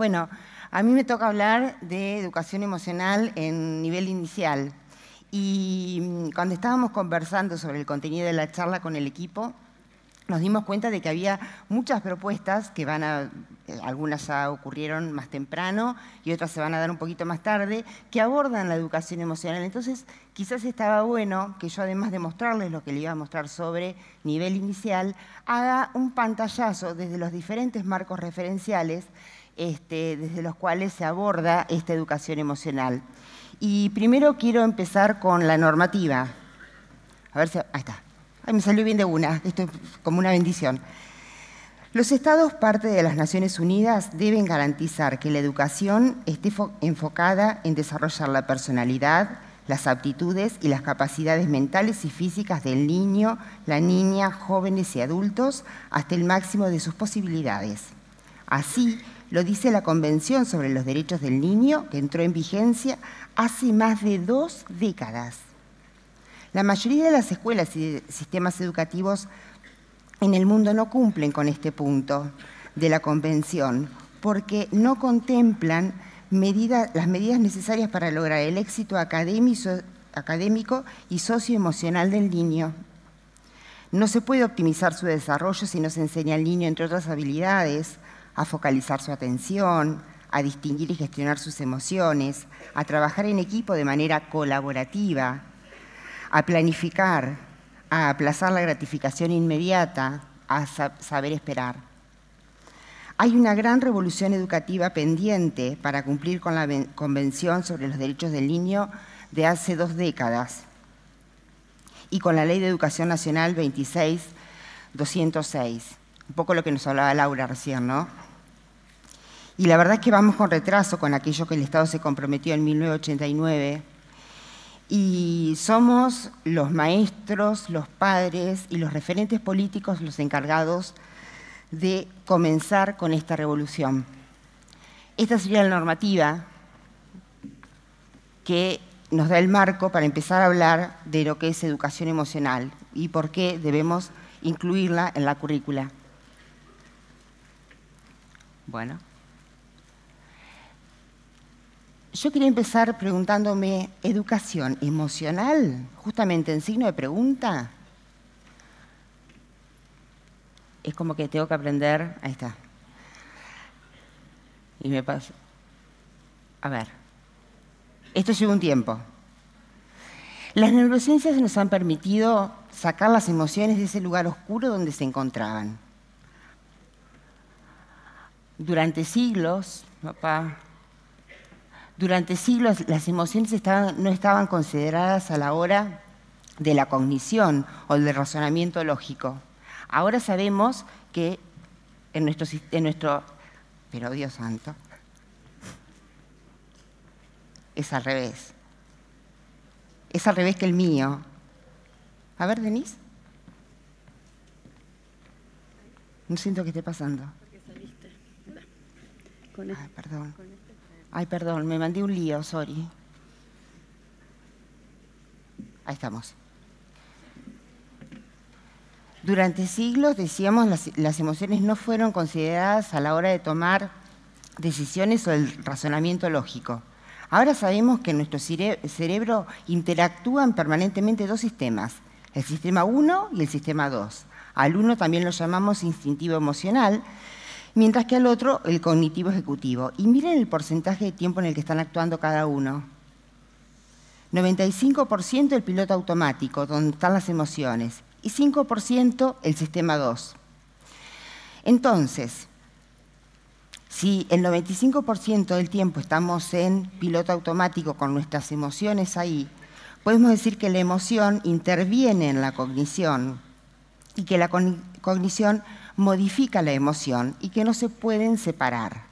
Bueno, a mí me toca hablar de educación emocional en nivel inicial. Y mm, cuando estábamos conversando sobre el contenido de la charla con el equipo, nos dimos cuenta de que había muchas propuestas que van a, eh, algunas ya ocurrieron más temprano y otras se van a dar un poquito más tarde, que abordan la educación emocional. Entonces, quizás estaba bueno que yo, además de mostrarles lo que le iba a mostrar sobre nivel inicial, haga un pantallazo desde los diferentes marcos referenciales este, desde los cuales se aborda esta educación emocional. Y primero quiero empezar con la normativa. A ver si... Ahí está. Ay, me salió bien de una. Esto es como una bendición. Los estados parte de las Naciones Unidas deben garantizar que la educación esté enfocada en desarrollar la personalidad, las aptitudes y las capacidades mentales y físicas del niño, la niña, jóvenes y adultos hasta el máximo de sus posibilidades. Así, lo dice la Convención sobre los Derechos del Niño, que entró en vigencia hace más de dos décadas. La mayoría de las escuelas y sistemas educativos en el mundo no cumplen con este punto de la Convención porque no contemplan las medidas necesarias para lograr el éxito académico y socioemocional del niño. No se puede optimizar su desarrollo si no se enseña al niño, entre otras habilidades, a focalizar su atención, a distinguir y gestionar sus emociones, a trabajar en equipo de manera colaborativa, a planificar, a aplazar la gratificación inmediata, a saber esperar. Hay una gran revolución educativa pendiente para cumplir con la Convención sobre los Derechos del Niño de hace dos décadas y con la Ley de Educación Nacional 26206 un poco lo que nos hablaba Laura recién, ¿no? Y la verdad es que vamos con retraso con aquello que el Estado se comprometió en 1989. Y somos los maestros, los padres y los referentes políticos los encargados de comenzar con esta revolución. Esta sería la normativa que nos da el marco para empezar a hablar de lo que es educación emocional y por qué debemos incluirla en la currícula. Bueno. Yo quería empezar preguntándome, ¿educación emocional? Justamente en signo de pregunta. Es como que tengo que aprender, ahí está. Y me pasa. A ver, esto lleva un tiempo. Las neurociencias nos han permitido sacar las emociones de ese lugar oscuro donde se encontraban durante siglos, papá, durante siglos las emociones no estaban consideradas a la hora de la cognición o del razonamiento lógico. Ahora sabemos que en nuestro, en nuestro pero Dios santo, es al revés. Es al revés que el mío. A ver, Denise. No siento que esté pasando. Ay, perdón. Ay, perdón, me mandé un lío, sorry. Ahí estamos. Durante siglos, decíamos, las, emociones no fueron consideradas a la hora de tomar decisiones o el razonamiento lógico. Ahora sabemos que en nuestro cerebro interactúan permanentemente dos sistemas, el sistema 1 y el sistema 2. Al uno también lo llamamos instintivo emocional, mientras que al otro el cognitivo ejecutivo. Y miren el porcentaje de tiempo en el que están actuando cada uno. 95% el piloto automático, donde están las emociones, y 5% el sistema 2. Entonces, si el 95% del tiempo estamos en piloto automático con nuestras emociones ahí, podemos decir que la emoción interviene en la cognición y que la cognición modifica la emoción y que no se pueden separar.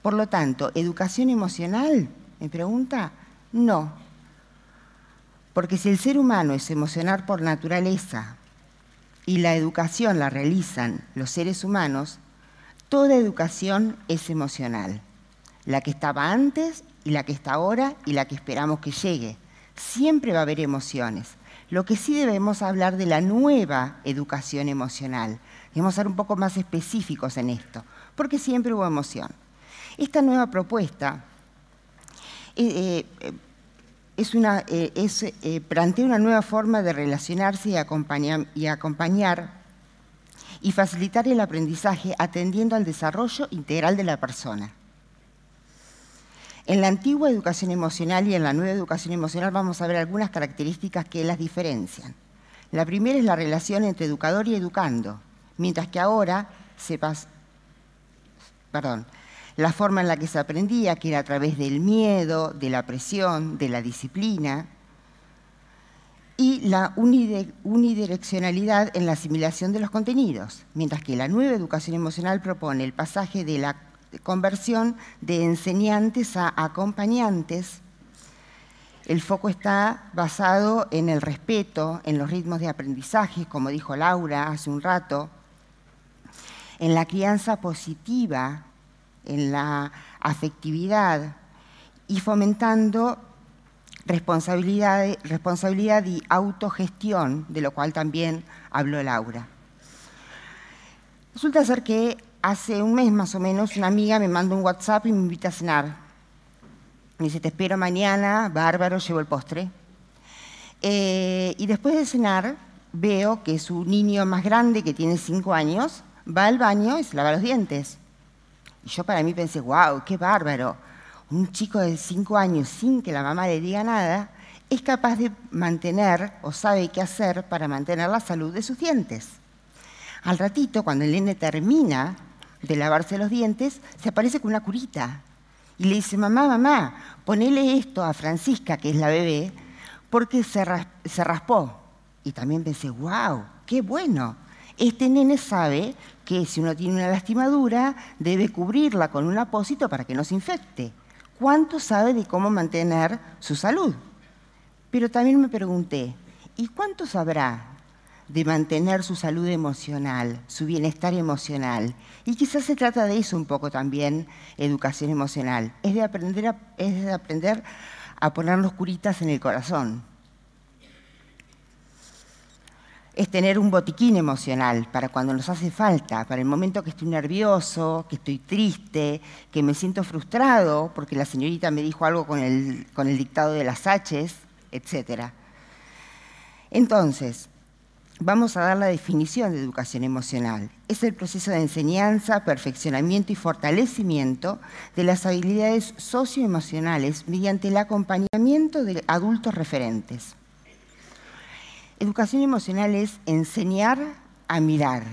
Por lo tanto, ¿educación emocional? ¿Me pregunta? No. Porque si el ser humano es emocional por naturaleza y la educación la realizan los seres humanos, toda educación es emocional. La que estaba antes y la que está ahora y la que esperamos que llegue. Siempre va a haber emociones. Lo que sí debemos hablar de la nueva educación emocional, Debemos ser un poco más específicos en esto, porque siempre hubo emoción. Esta nueva propuesta eh, eh, es eh, plantea una nueva forma de relacionarse y acompañar y facilitar el aprendizaje atendiendo al desarrollo integral de la persona. En la antigua educación emocional y en la nueva educación emocional vamos a ver algunas características que las diferencian. La primera es la relación entre educador y educando, mientras que ahora se pasa, perdón, la forma en la que se aprendía, que era a través del miedo, de la presión, de la disciplina, y la unidireccionalidad en la asimilación de los contenidos, mientras que la nueva educación emocional propone el pasaje de la conversión de enseñantes a acompañantes. El foco está basado en el respeto, en los ritmos de aprendizaje, como dijo Laura hace un rato, en la crianza positiva en la afectividad y fomentando responsabilidad, responsabilidad y autogestión, de lo cual también habló Laura. Resulta ser que hace un mes más o menos una amiga me manda un WhatsApp y me invita a cenar. Me dice, te espero mañana, bárbaro, llevo el postre. Eh, y después de cenar veo que su niño más grande, que tiene cinco años, va al baño y se lava los dientes. Y yo para mí pensé, wow, qué bárbaro. Un chico de cinco años sin que la mamá le diga nada es capaz de mantener o sabe qué hacer para mantener la salud de sus dientes. Al ratito, cuando el nene termina de lavarse los dientes, se aparece con una curita y le dice, mamá, mamá, ponele esto a Francisca, que es la bebé, porque se, raspó. Y también pensé, wow, qué bueno. Este nene sabe que si uno tiene una lastimadura, debe cubrirla con un apósito para que no se infecte. ¿Cuánto sabe de cómo mantener su salud? Pero también me pregunté, ¿y cuánto sabrá de mantener su salud emocional, su bienestar emocional? Y quizás se trata de eso un poco también, educación emocional. Es de aprender a, es de aprender a ponernos curitas en el corazón es tener un botiquín emocional para cuando nos hace falta, para el momento que estoy nervioso, que estoy triste, que me siento frustrado porque la señorita me dijo algo con el, con el dictado de las H's, etc. Entonces, vamos a dar la definición de educación emocional. Es el proceso de enseñanza, perfeccionamiento y fortalecimiento de las habilidades socioemocionales mediante el acompañamiento de adultos referentes. Educación emocional es enseñar a mirar,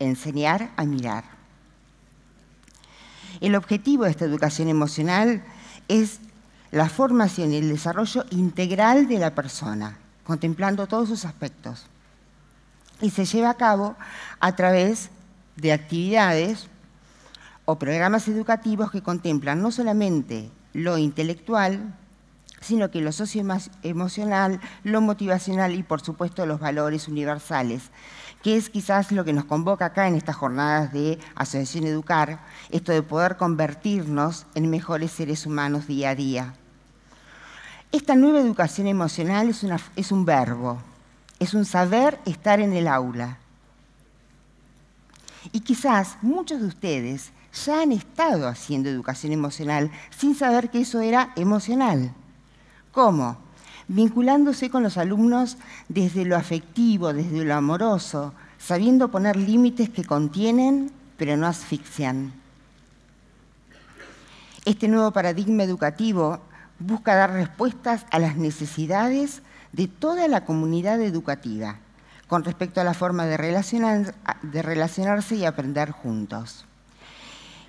enseñar a mirar. El objetivo de esta educación emocional es la formación y el desarrollo integral de la persona, contemplando todos sus aspectos. Y se lleva a cabo a través de actividades o programas educativos que contemplan no solamente lo intelectual, sino que lo socioemocional, lo motivacional y, por supuesto, los valores universales, que es quizás lo que nos convoca acá en estas jornadas de Asociación Educar, esto de poder convertirnos en mejores seres humanos día a día. Esta nueva educación emocional es, un verbo, es un saber estar en el aula. Y quizás muchos de ustedes ya han estado haciendo educación emocional sin saber que eso era emocional. ¿Cómo? Vinculándose con los alumnos desde lo afectivo, desde lo amoroso, sabiendo poner límites que contienen pero no asfixian. Este nuevo paradigma educativo busca dar respuestas a las necesidades de toda la comunidad educativa con respecto a la forma de, de relacionarse y aprender juntos.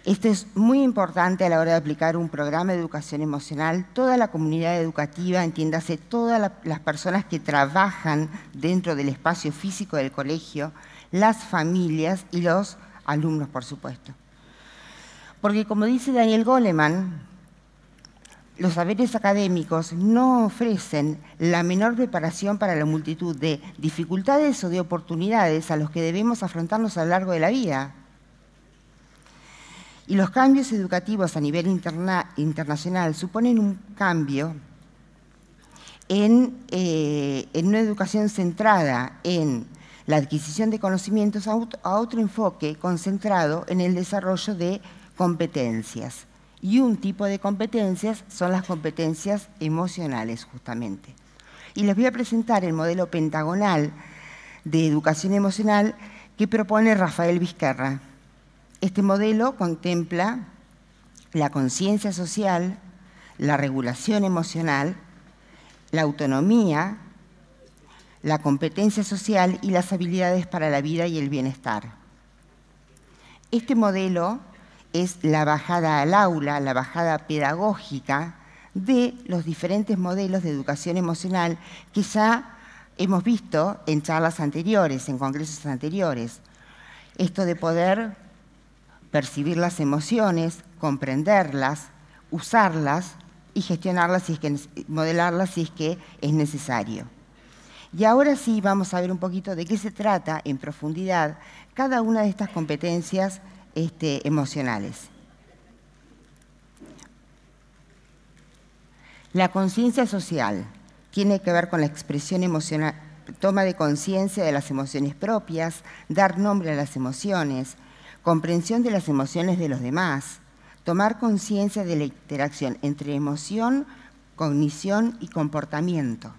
Esto es muy importante a la hora de aplicar un programa de educación emocional. Toda la comunidad educativa, entiéndase, todas las personas que trabajan dentro del espacio físico del colegio, las familias y los alumnos, por supuesto. Porque como dice Daniel Goleman, los saberes académicos no ofrecen la menor preparación para la multitud de dificultades o de oportunidades a los que debemos afrontarnos a lo largo de la vida. Y los cambios educativos a nivel internacional suponen un cambio eh, en, una educación centrada en la adquisición de conocimientos a otro enfoque concentrado en el desarrollo de competencias. Y un tipo de competencias son las competencias emocionales, justamente. Y les voy a presentar el modelo pentagonal de educación emocional que propone Rafael Vizquerra. Este modelo contempla la conciencia social, la regulación emocional, la autonomía, la competencia social y las habilidades para la vida y el bienestar. Este modelo es la bajada al aula, la bajada pedagógica de los diferentes modelos de educación emocional que ya hemos visto en charlas anteriores, en congresos anteriores. Esto de poder percibir las emociones, comprenderlas, usarlas y gestionarlas si es que modelarlas si es que es necesario. Y ahora sí vamos a ver un poquito de qué se trata en profundidad cada una de estas competencias este, emocionales. La conciencia social tiene que ver con la expresión emocional, toma de conciencia de las emociones propias, dar nombre a las emociones, comprensión de las emociones de los demás, tomar conciencia de la interacción entre emoción, cognición y comportamiento.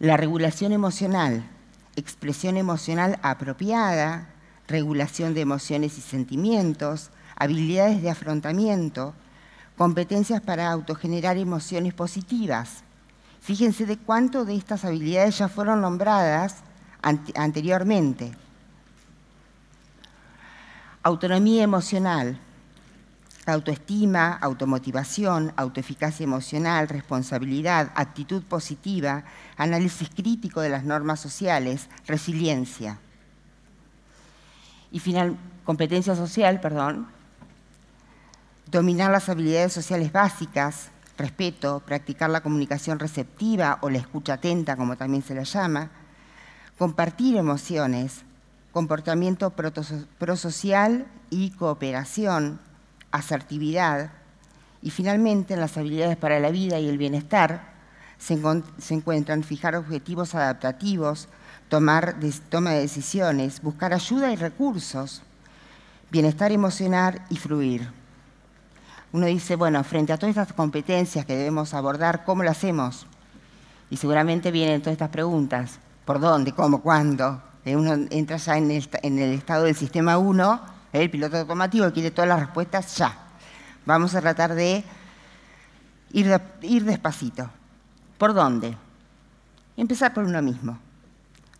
La regulación emocional, expresión emocional apropiada, regulación de emociones y sentimientos, habilidades de afrontamiento, competencias para autogenerar emociones positivas. Fíjense de cuánto de estas habilidades ya fueron nombradas anteriormente. Autonomía emocional, autoestima, automotivación, autoeficacia emocional, responsabilidad, actitud positiva, análisis crítico de las normas sociales, resiliencia. Y final, competencia social, perdón, dominar las habilidades sociales básicas, respeto, practicar la comunicación receptiva o la escucha atenta, como también se la llama, compartir emociones, comportamiento prosocial y cooperación, asertividad y finalmente en las habilidades para la vida y el bienestar se, encuentran fijar objetivos adaptativos, tomar toma de decisiones, buscar ayuda y recursos, bienestar emocional y fluir. Uno dice, bueno, frente a todas estas competencias que debemos abordar, ¿cómo lo hacemos? Y seguramente vienen todas estas preguntas. ¿Por dónde? ¿Cómo? ¿Cuándo? Eh, uno entra ya en el, estado del sistema 1, el piloto automático quiere todas las respuestas ya. Vamos a tratar de ir, ir despacito. ¿Por dónde? Empezar por uno mismo.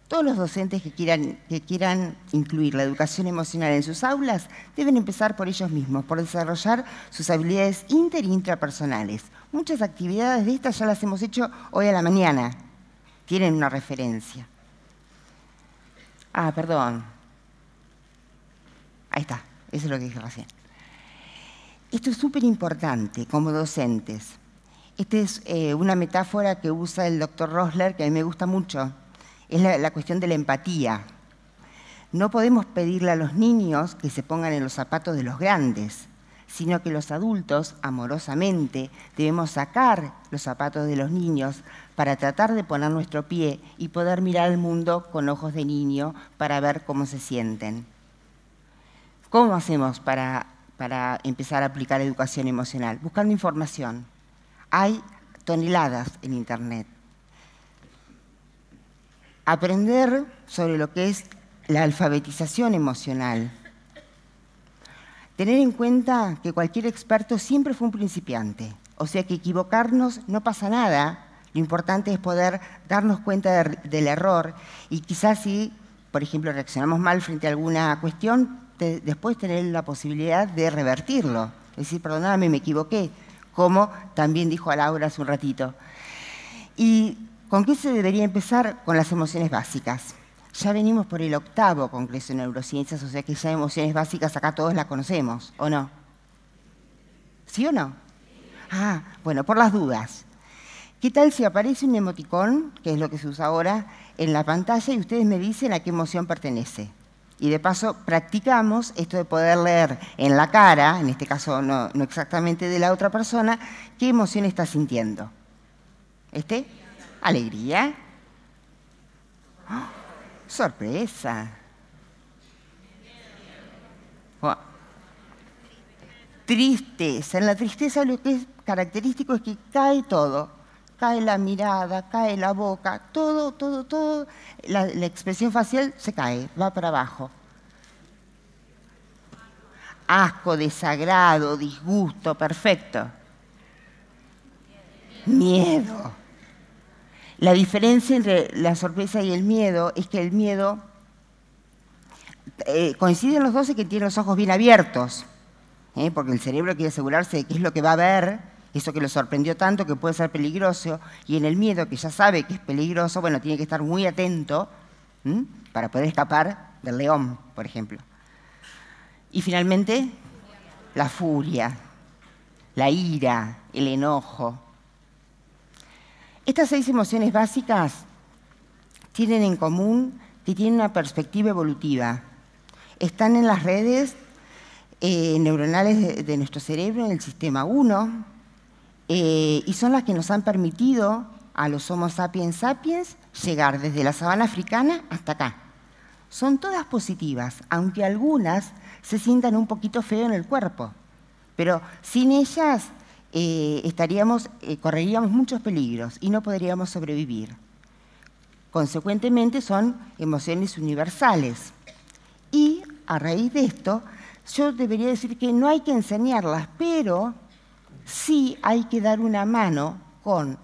Todos los docentes que quieran, que quieran incluir la educación emocional en sus aulas deben empezar por ellos mismos, por desarrollar sus habilidades inter e intrapersonales. Muchas actividades de estas ya las hemos hecho hoy a la mañana. Tienen una referencia. Ah, perdón. Ahí está, eso es lo que dije recién. Esto es súper importante como docentes. Esta es eh, una metáfora que usa el doctor Rosler, que a mí me gusta mucho es la, cuestión de la empatía. No podemos pedirle a los niños que se pongan en los zapatos de los grandes, sino que los adultos, amorosamente, debemos sacar los zapatos de los niños para tratar de poner nuestro pie y poder mirar al mundo con ojos de niño para ver cómo se sienten. ¿Cómo hacemos para, para empezar a aplicar educación emocional? Buscando información. Hay toneladas en Internet aprender sobre lo que es la alfabetización emocional. Tener en cuenta que cualquier experto siempre fue un principiante, o sea que equivocarnos no pasa nada, lo importante es poder darnos cuenta del error y quizás si, por ejemplo, reaccionamos mal frente a alguna cuestión, después tener la posibilidad de revertirlo. Es decir, perdóname, me equivoqué, como también dijo a Laura hace un ratito. Y ¿Con qué se debería empezar? Con las emociones básicas. Ya venimos por el octavo Congreso de Neurociencias, o sea que ya emociones básicas acá todos las conocemos, ¿o no? ¿Sí o no? Ah, bueno, por las dudas. ¿Qué tal si aparece un emoticón, que es lo que se usa ahora, en la pantalla y ustedes me dicen a qué emoción pertenece? Y de paso practicamos esto de poder leer en la cara, en este caso no, no exactamente de la otra persona, qué emoción está sintiendo. ¿Este? Alegría. Sorpresa. tristeza. En la tristeza lo que es característico es que cae todo. Cae la mirada, cae la boca, todo, todo, todo. La, expresión facial se cae, va para abajo. Asco, desagrado, disgusto, perfecto. Miedo. La diferencia entre la sorpresa y el miedo es que el miedo eh, coinciden los dos en que tiene los ojos bien abiertos, ¿eh? porque el cerebro quiere asegurarse de qué es lo que va a ver, eso que lo sorprendió tanto que puede ser peligroso, y en el miedo, que ya sabe que es peligroso, bueno, tiene que estar muy atento para poder escapar del león, por ejemplo. Y finalmente, la furia, la ira, el enojo, estas seis emociones básicas tienen en común que tienen una perspectiva evolutiva. Están en las redes eh, neuronales de, nuestro cerebro, en el sistema 1, eh, y son las que nos han permitido a los Homo sapiens sapiens llegar desde la sabana africana hasta acá. Son todas positivas, aunque algunas se sientan un poquito feo en el cuerpo. Pero sin ellas eh, estaríamos, eh, correríamos muchos peligros y no podríamos sobrevivir. Consecuentemente son emociones universales. Y a raíz de esto, yo debería decir que no hay que enseñarlas, pero sí hay que dar una mano con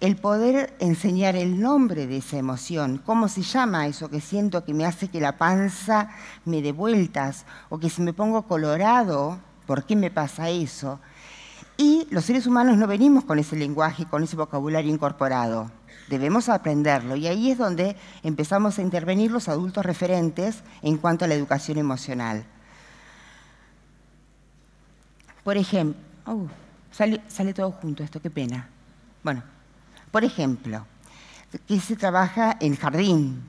el poder enseñar el nombre de esa emoción, cómo se llama eso que siento que me hace que la panza me dé vueltas o que si me pongo colorado, ¿por qué me pasa eso? Y los seres humanos no venimos con ese lenguaje, con ese vocabulario incorporado. Debemos aprenderlo y ahí es donde empezamos a intervenir los adultos referentes en cuanto a la educación emocional. Por ejemplo, oh, sale, sale todo junto esto, qué pena. Bueno, por ejemplo, que se trabaja en jardín,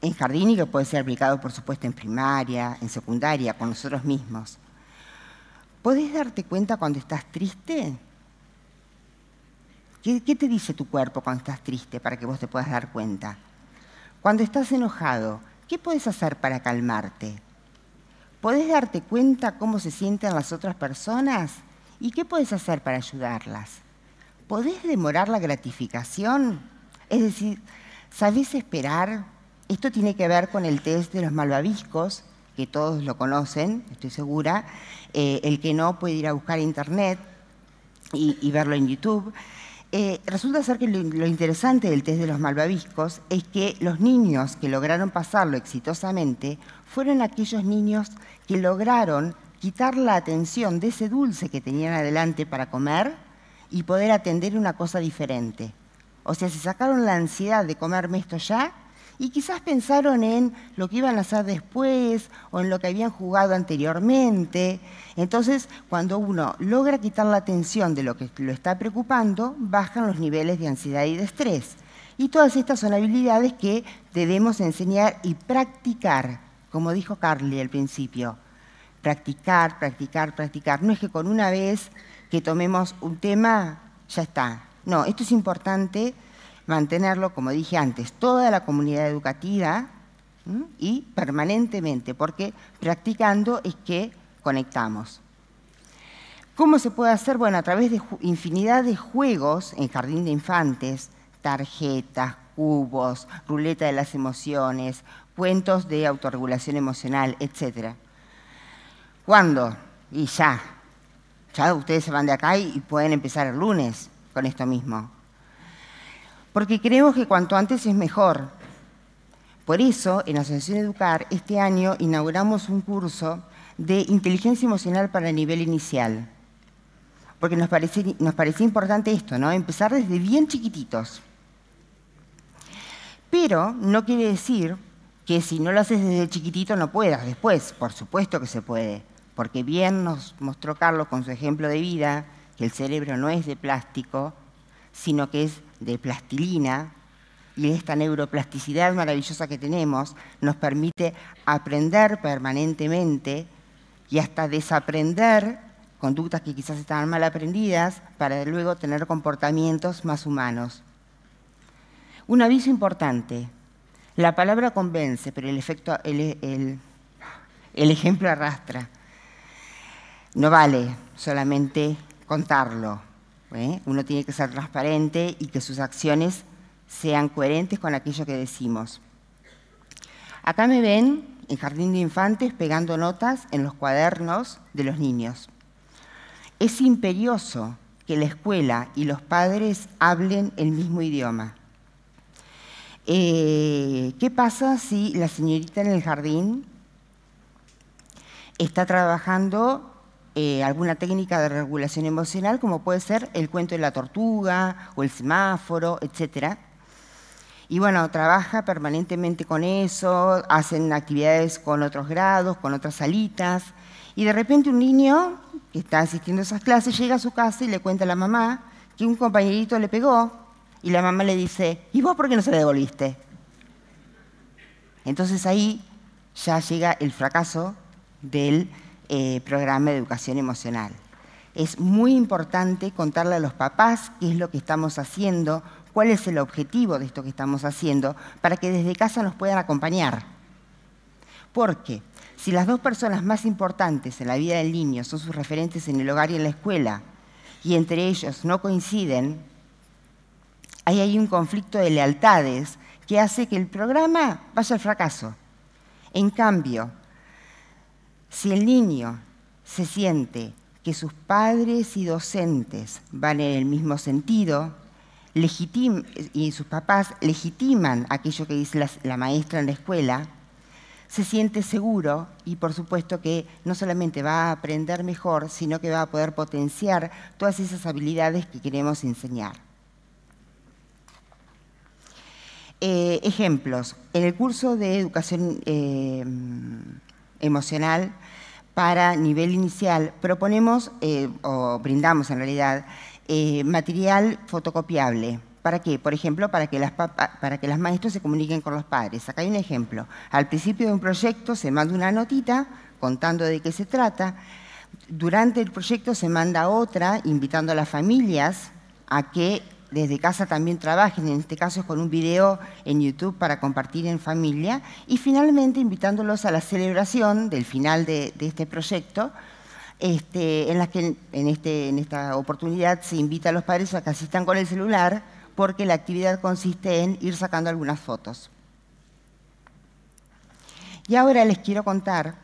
en jardín y que puede ser aplicado, por supuesto, en primaria, en secundaria, con nosotros mismos. ¿Podés darte cuenta cuando estás triste? ¿Qué, te dice tu cuerpo cuando estás triste para que vos te puedas dar cuenta? Cuando estás enojado, ¿qué puedes hacer para calmarte? ¿Podés darte cuenta cómo se sienten las otras personas? ¿Y qué puedes hacer para ayudarlas? ¿Podés demorar la gratificación? Es decir, ¿sabés esperar? Esto tiene que ver con el test de los malvaviscos, que todos lo conocen, estoy segura. Eh, el que no puede ir a buscar internet y, verlo en YouTube. Eh, resulta ser que lo, interesante del test de los malvaviscos es que los niños que lograron pasarlo exitosamente fueron aquellos niños que lograron quitar la atención de ese dulce que tenían adelante para comer y poder atender una cosa diferente. O sea, se sacaron la ansiedad de comerme esto ya y quizás pensaron en lo que iban a hacer después o en lo que habían jugado anteriormente. Entonces, cuando uno logra quitar la atención de lo que lo está preocupando, bajan los niveles de ansiedad y de estrés. Y todas estas son habilidades que debemos enseñar y practicar, como dijo Carly al principio. Practicar, practicar, practicar. No es que con una vez que tomemos un tema, ya está. No, esto es importante mantenerlo, como dije antes, toda la comunidad educativa y permanentemente, porque practicando es que conectamos. ¿Cómo se puede hacer? Bueno, a través de infinidad de juegos en jardín de infantes, tarjetas, cubos, ruleta de las emociones, cuentos de autorregulación emocional, etc. ¿Cuándo? Y ya. Ya ustedes se van de acá y pueden empezar el lunes con esto mismo porque creemos que cuanto antes es mejor. Por eso, en Asociación Educar, este año inauguramos un curso de inteligencia emocional para el nivel inicial. Porque nos parece, nos parecía importante esto, ¿no? Empezar desde bien chiquititos. Pero no quiere decir que si no lo haces desde chiquitito no puedas después. Por supuesto que se puede. Porque bien nos mostró Carlos con su ejemplo de vida que el cerebro no es de plástico, sino que es de plastilina y esta neuroplasticidad maravillosa que tenemos nos permite aprender permanentemente y hasta desaprender conductas que quizás estaban mal aprendidas para luego tener comportamientos más humanos. Un aviso importante. La palabra convence, pero el, efecto, el, el ejemplo arrastra. no vale solamente contarlo. ¿Eh? Uno tiene que ser transparente y que sus acciones sean coherentes con aquello que decimos. Acá me ven en Jardín de Infantes pegando notas en los cuadernos de los niños. Es imperioso que la escuela y los padres hablen el mismo idioma. Eh, ¿Qué pasa si la señorita en el jardín está trabajando eh, alguna técnica de regulación emocional, como puede ser el cuento de la tortuga o el semáforo, etcétera? Y bueno, trabaja permanentemente con eso, hacen actividades con otros grados, con otras salitas, y de repente un niño que está asistiendo a esas clases llega a su casa y le cuenta a la mamá que un compañerito le pegó y la mamá le dice, ¿y vos por qué no se le devolviste? Entonces ahí ya llega el fracaso del eh, programa de educación emocional. Es muy importante contarle a los papás qué es lo que estamos haciendo, cuál es el objetivo de esto que estamos haciendo, para que desde casa nos puedan acompañar. Porque si las dos personas más importantes en la vida del niño son sus referentes en el hogar y en la escuela, y entre ellos no coinciden, ahí hay un conflicto de lealtades que hace que el programa vaya al fracaso. En cambio, si el niño se siente que sus padres y docentes van en el mismo sentido, y sus papás legitiman aquello que dice la, maestra en la escuela, se siente seguro y por supuesto que no solamente va a aprender mejor, sino que va a poder potenciar todas esas habilidades que queremos enseñar. Eh, ejemplos. En el curso de educación eh, emocional para nivel inicial proponemos, eh, o brindamos en realidad, eh, material fotocopiable. ¿Para qué? Por ejemplo, para que, las para que las maestras se comuniquen con los padres. Acá hay un ejemplo. Al principio de un proyecto se manda una notita contando de qué se trata. Durante el proyecto se manda otra invitando a las familias a que desde casa también trabajen, en este caso es con un video en YouTube para compartir en familia, y finalmente invitándolos a la celebración del final de este proyecto, este, en las que este, en, esta oportunidad se invita a los padres a que asistan con el celular porque la actividad consiste en ir sacando algunas fotos. Y ahora les quiero contar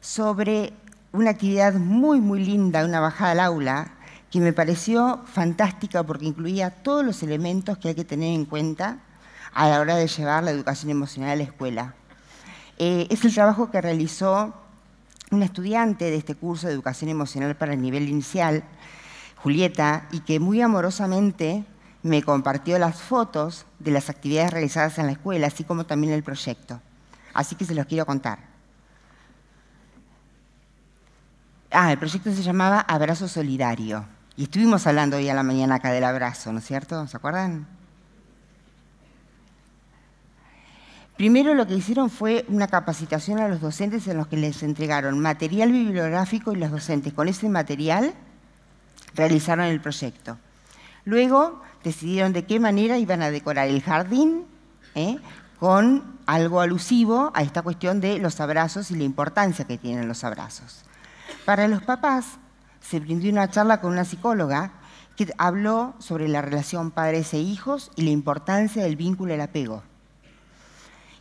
sobre una actividad muy, muy linda, una bajada al aula, que me pareció fantástica porque incluía todos los elementos que hay que tener en cuenta a la hora de llevar la educación emocional a la escuela. Eh, es el trabajo que realizó una estudiante de este curso de educación emocional para el nivel inicial, Julieta, y que muy amorosamente me compartió las fotos de las actividades realizadas en la escuela, así como también el proyecto. Así que se los quiero contar. Ah, el proyecto se llamaba Abrazo Solidario. Y estuvimos hablando hoy a la mañana acá del abrazo, ¿no es cierto? ¿Se acuerdan? Primero lo que hicieron fue una capacitación a los docentes en los que les entregaron material bibliográfico y los docentes con ese material realizaron el proyecto. Luego decidieron de qué manera iban a decorar el jardín ¿eh? con algo alusivo a esta cuestión de los abrazos y la importancia que tienen los abrazos. Para los papás se brindó una charla con una psicóloga que habló sobre la relación padres e hijos y la importancia del vínculo y el apego.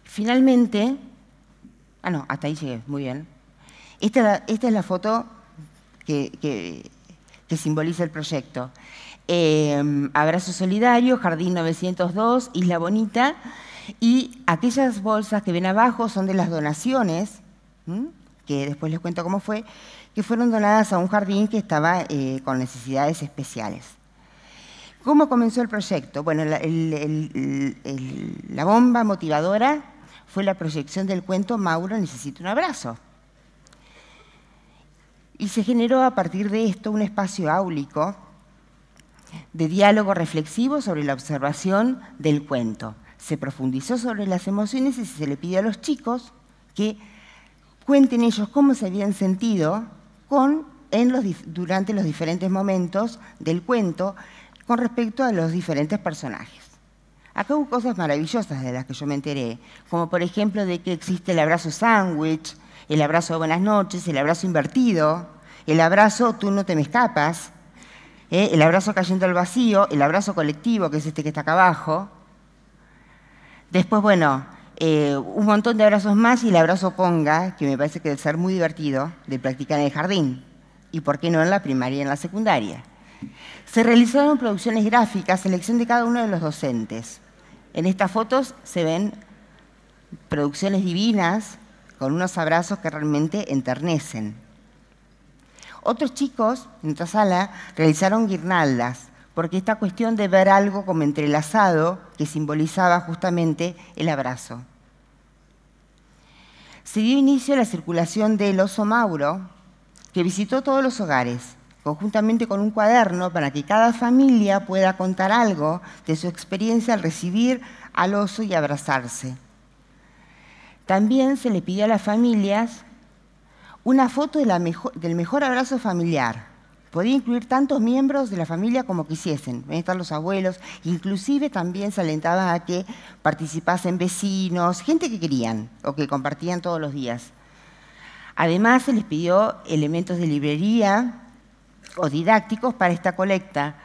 Finalmente, ah no, hasta ahí llegué, muy bien. Esta, es la foto que, simboliza el proyecto. Em, abrazo Solidario, Jardín 902, Isla Bonita, y aquellas bolsas que ven abajo son de las donaciones, que después les cuento cómo fue, que fueron donadas a un jardín que estaba eh, con necesidades especiales. ¿Cómo comenzó el proyecto? Bueno, la bomba motivadora fue la proyección del cuento Mauro necesita un abrazo. Y se generó a partir de esto un espacio áulico de diálogo reflexivo sobre la observación del cuento. Se profundizó sobre las emociones y se le pidió a los chicos que cuenten ellos cómo se habían sentido con, durante los diferentes momentos del cuento con respecto a los diferentes personajes. Acá hubo cosas maravillosas de las que yo me enteré, como por ejemplo de que existe el abrazo sándwich, el abrazo de buenas noches, el abrazo invertido, el abrazo tú no te me escapas, ¿eh? el abrazo cayendo al vacío, el abrazo colectivo, que es este que está acá abajo. Después, bueno, eh, un montón de abrazos más y el abrazo conga, que me parece que debe ser muy divertido de practicar en el jardín. Y por qué no en la primaria y en la secundaria. Se realizaron producciones gráficas, selección de cada uno de los docentes. En estas fotos se ven producciones divinas con unos abrazos que realmente enternecen. Otros chicos en otra sala realizaron guirnaldas, porque esta cuestión de ver algo como entrelazado que simbolizaba justamente el abrazo. Se dio inicio a la circulación del oso Mauro, que visitó todos los hogares, conjuntamente con un cuaderno para que cada familia pueda contar algo de su experiencia al recibir al oso y abrazarse. También se le pidió a las familias una foto del mejor abrazo familiar. Podía incluir tantos miembros de la familia como quisiesen, Ven estar los abuelos, inclusive también se alentaba a que participasen vecinos, gente que querían o que compartían todos los días. Además se les pidió elementos de librería o didácticos para esta colecta,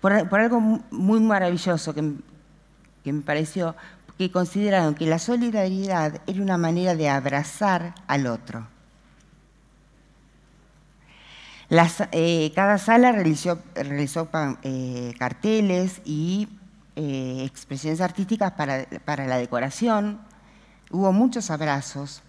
por, algo muy maravilloso que me pareció, que consideraron que la solidaridad era una manera de abrazar al otro. Eh, cada sala realizó, eh, carteles y eh, expresiones artísticas para, para la decoración. Hubo muchos abrazos.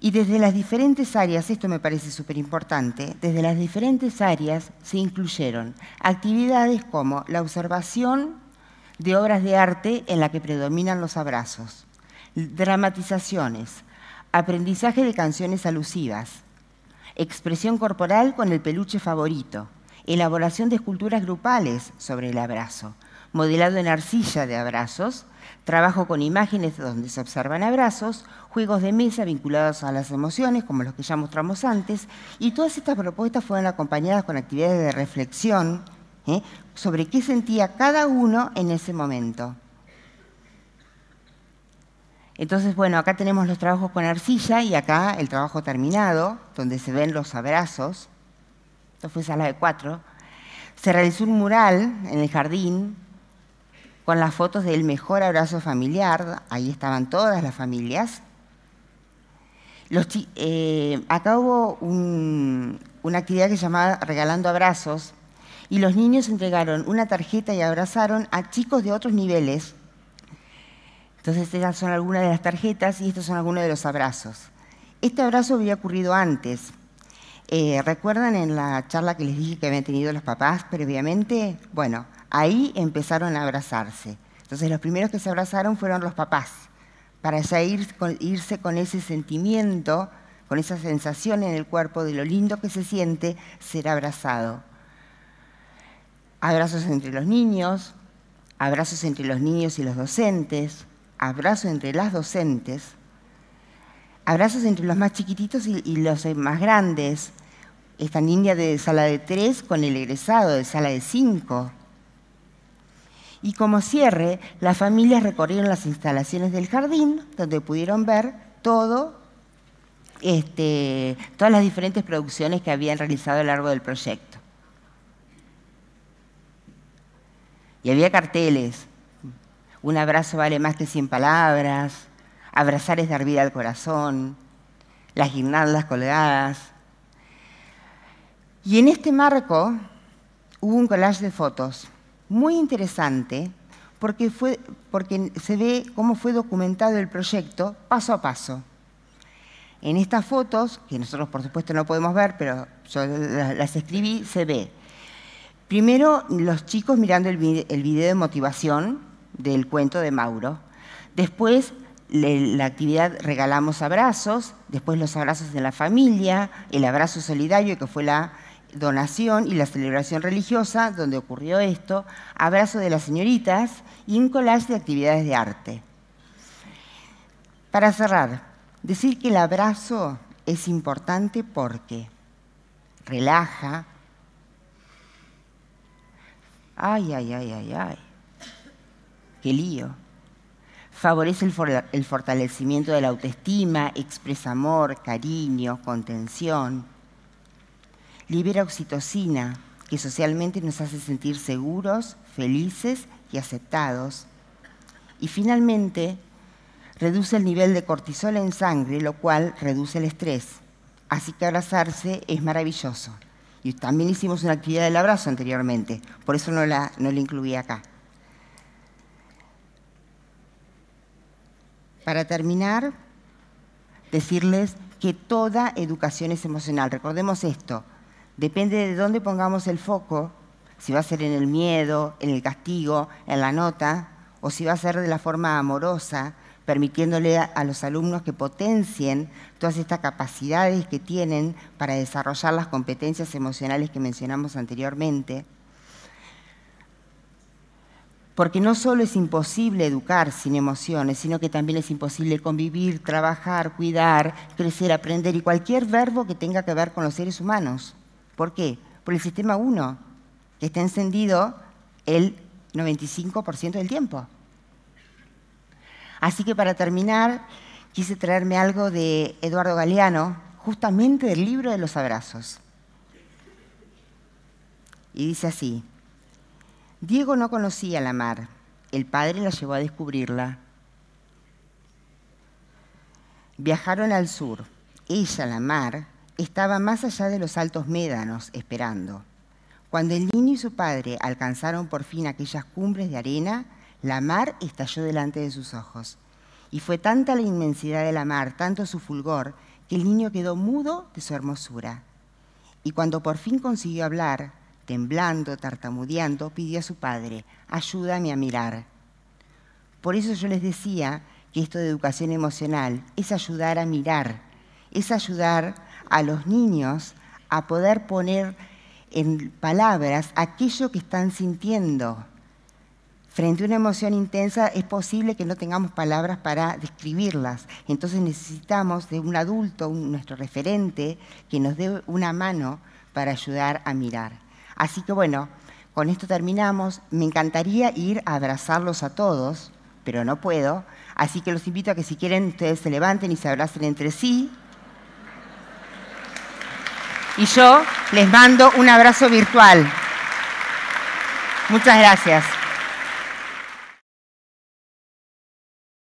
Y desde las diferentes áreas, esto me parece súper importante, desde las diferentes áreas se incluyeron actividades como la observación de obras de arte en la que predominan los abrazos, dramatizaciones, aprendizaje de canciones alusivas, expresión corporal con el peluche favorito, elaboración de esculturas grupales sobre el abrazo, modelado en arcilla de abrazos, trabajo con imágenes donde se observan abrazos, juegos de mesa vinculados a las emociones, como los que ya mostramos antes, y todas estas propuestas fueron acompañadas con actividades de reflexión ¿eh? sobre qué sentía cada uno en ese momento. Entonces, bueno, acá tenemos los trabajos con arcilla y acá el trabajo terminado, donde se ven los abrazos. Esto fue sala de cuatro. Se realizó un mural en el jardín con las fotos del mejor abrazo familiar. Ahí estaban todas las familias. Eh, acá hubo una actividad que se llamaba Regalando Abrazos y los niños entregaron una tarjeta y abrazaron a chicos de otros niveles entonces, estas son algunas de las tarjetas y estos son algunos de los abrazos. Este abrazo había ocurrido antes. Eh, ¿Recuerdan en la charla que les dije que habían tenido los papás previamente? Bueno, ahí empezaron a abrazarse. Entonces, los primeros que se abrazaron fueron los papás, para ya irse con ese sentimiento, con esa sensación en el cuerpo de lo lindo que se siente ser abrazado. Abrazos entre los niños, abrazos entre los niños y los docentes, abrazos entre las docentes, abrazos entre los más chiquititos y, los más grandes. Esta niña de sala de tres con el egresado de sala de cinco. Y como cierre, las familias recorrieron las instalaciones del jardín, donde pudieron ver todo, este, todas las diferentes producciones que habían realizado a lo largo del proyecto. Y había carteles, un abrazo vale más que cien palabras, abrazar es dar vida al corazón, las guirnaldas colgadas. Y en este marco hubo un collage de fotos muy interesante porque, porque se ve cómo fue documentado el proyecto paso a paso. En estas fotos, que nosotros por supuesto no podemos ver, pero yo las escribí, se ve primero los chicos mirando el video de motivación, del cuento de Mauro. Después la actividad regalamos abrazos, después los abrazos de la familia, el abrazo solidario que fue la donación y la celebración religiosa donde ocurrió esto, abrazo de las señoritas y un collage de actividades de arte. Para cerrar, decir que el abrazo es importante porque relaja. Ay, ay, ay, ay, ay qué lío. Favorece el, fortalecimiento de la autoestima, expresa amor, cariño, contención. libera oxitocina, que socialmente nos hace sentir seguros, felices y aceptados. Y finalmente, reduce el nivel de cortisol en sangre, lo cual reduce el estrés. Así que abrazarse es maravilloso. Y también hicimos una actividad del abrazo anteriormente, por eso no la, no la incluí acá. Para terminar, decirles que toda educación es emocional. Recordemos esto, depende de dónde pongamos el foco, si va a ser en el miedo, en el castigo, en la nota, o si va a ser de la forma amorosa, permitiéndole a, los alumnos que potencien todas estas capacidades que tienen para desarrollar las competencias emocionales que mencionamos anteriormente. Porque no solo es imposible educar sin emociones, sino que también es imposible convivir, trabajar, cuidar, crecer, aprender y cualquier verbo que tenga que ver con los seres humanos. ¿Por qué? Por el sistema 1, que está encendido el 95% del tiempo. Así que para terminar, quise traerme algo de Eduardo Galeano, justamente del libro de los abrazos. Y dice así, Diego no conocía la mar, el padre la llevó a descubrirla. Viajaron al sur, ella, la mar, estaba más allá de los altos médanos esperando. Cuando el niño y su padre alcanzaron por fin aquellas cumbres de arena, la mar estalló delante de sus ojos. Y fue tanta la inmensidad de la mar, tanto su fulgor, que el niño quedó mudo de su hermosura. Y cuando por fin consiguió hablar, temblando, tartamudeando, pidió a su padre, ayúdame a mirar. Por eso yo les decía que esto de educación emocional es ayudar a mirar, es ayudar a los niños a poder poner en palabras aquello que están sintiendo, Frente a una emoción intensa es posible que no tengamos palabras para describirlas. Entonces necesitamos de un adulto, nuestro referente, que nos dé una mano para ayudar a mirar. Así que bueno, con esto terminamos. Me encantaría ir a abrazarlos a todos, pero no puedo. Así que los invito a que si quieren ustedes se levanten y se abracen entre sí. Y yo les mando un abrazo virtual. Muchas gracias.